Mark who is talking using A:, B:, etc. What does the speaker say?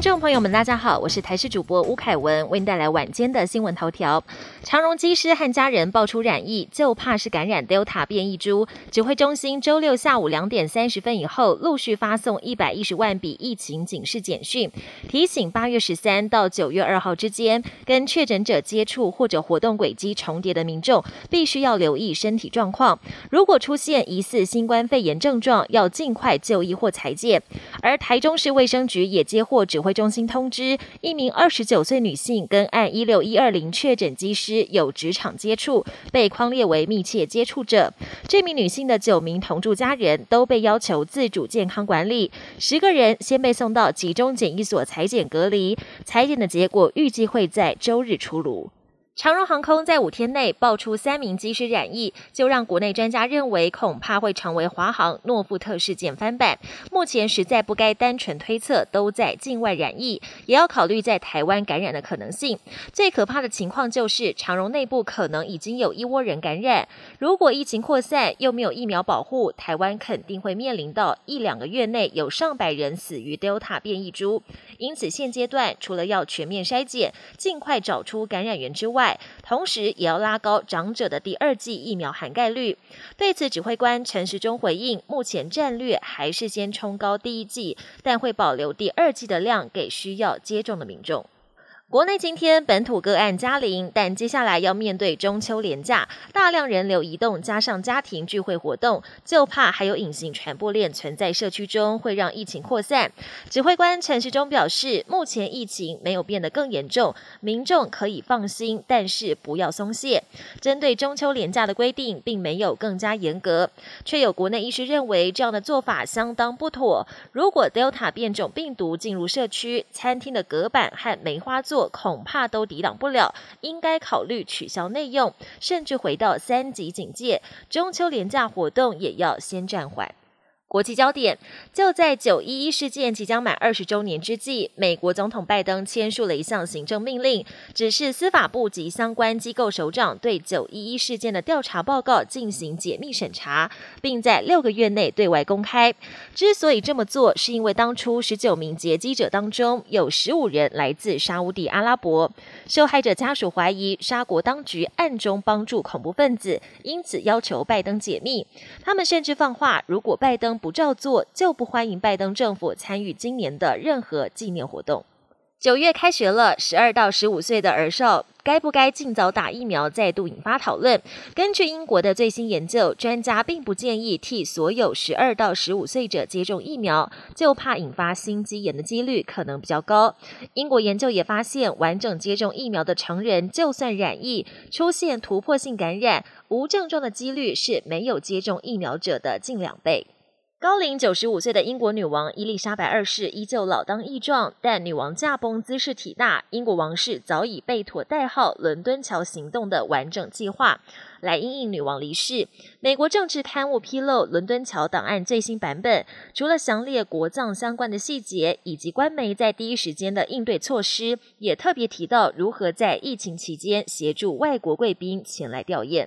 A: 众朋友们，大家好，我是台视主播吴凯文，为您带来晚间的新闻头条。长荣机师和家人爆出染疫，就怕是感染 Delta 变异株。指挥中心周六下午两点三十分以后，陆续发送一百一十万笔疫情警示简讯，提醒八月十三到九月二号之间跟确诊者接触或者活动轨迹重叠的民众，必须要留意身体状况。如果出现疑似新冠肺炎症状，要尽快就医或裁剪。而台中市卫生局也接获指挥。中心通知，一名二十九岁女性跟按一六一二零确诊机师有职场接触，被框列为密切接触者。这名女性的九名同住家人都被要求自主健康管理，十个人先被送到集中检疫所裁剪隔离，裁剪的结果预计会在周日出炉。长荣航空在五天内爆出三名机师染疫，就让国内专家认为恐怕会成为华航诺富特事件翻版。目前实在不该单纯推测都在境外染疫，也要考虑在台湾感染的可能性。最可怕的情况就是长荣内部可能已经有一窝人感染。如果疫情扩散又没有疫苗保护，台湾肯定会面临到一两个月内有上百人死于 Delta 变异株。因此现阶段除了要全面筛检，尽快找出感染源之外，同时，也要拉高长者的第二季疫苗涵盖率。对此，指挥官陈时中回应：目前战略还是先冲高第一季，但会保留第二季的量给需要接种的民众。国内今天本土个案加零，但接下来要面对中秋连假，大量人流移动，加上家庭聚会活动，就怕还有隐形传播链存在社区中，会让疫情扩散。指挥官陈时中表示，目前疫情没有变得更严重，民众可以放心，但是不要松懈。针对中秋连假的规定，并没有更加严格，却有国内医师认为这样的做法相当不妥。如果 Delta 变种病毒进入社区，餐厅的隔板和梅花座。恐怕都抵挡不了，应该考虑取消内用，甚至回到三级警戒。中秋连假活动也要先暂缓。国际焦点就在九一一事件即将满二十周年之际，美国总统拜登签署了一项行政命令，指示司法部及相关机构首长对九一一事件的调查报告进行解密审查，并在六个月内对外公开。之所以这么做，是因为当初十九名劫机者当中有十五人来自沙地阿拉伯，受害者家属怀疑沙国当局暗中帮助恐怖分子，因此要求拜登解密。他们甚至放话，如果拜登不照做，就不欢迎拜登政府参与今年的任何纪念活动。九月开学了，十二到十五岁的儿少该不该尽早打疫苗，再度引发讨论。根据英国的最新研究，专家并不建议替所有十二到十五岁者接种疫苗，就怕引发心肌炎的几率可能比较高。英国研究也发现，完整接种疫苗的成人，就算染疫出现突破性感染，无症状的几率是没有接种疫苗者的近两倍。高龄九十五岁的英国女王伊丽莎白二世依旧老当益壮，但女王驾崩姿势体大。英国王室早已备妥代号“伦敦桥行动”的完整计划，来应应女王离世。美国政治刊物披露伦敦桥档案最新版本，除了详列国葬相关的细节以及官媒在第一时间的应对措施，也特别提到如何在疫情期间协助外国贵宾前来吊唁。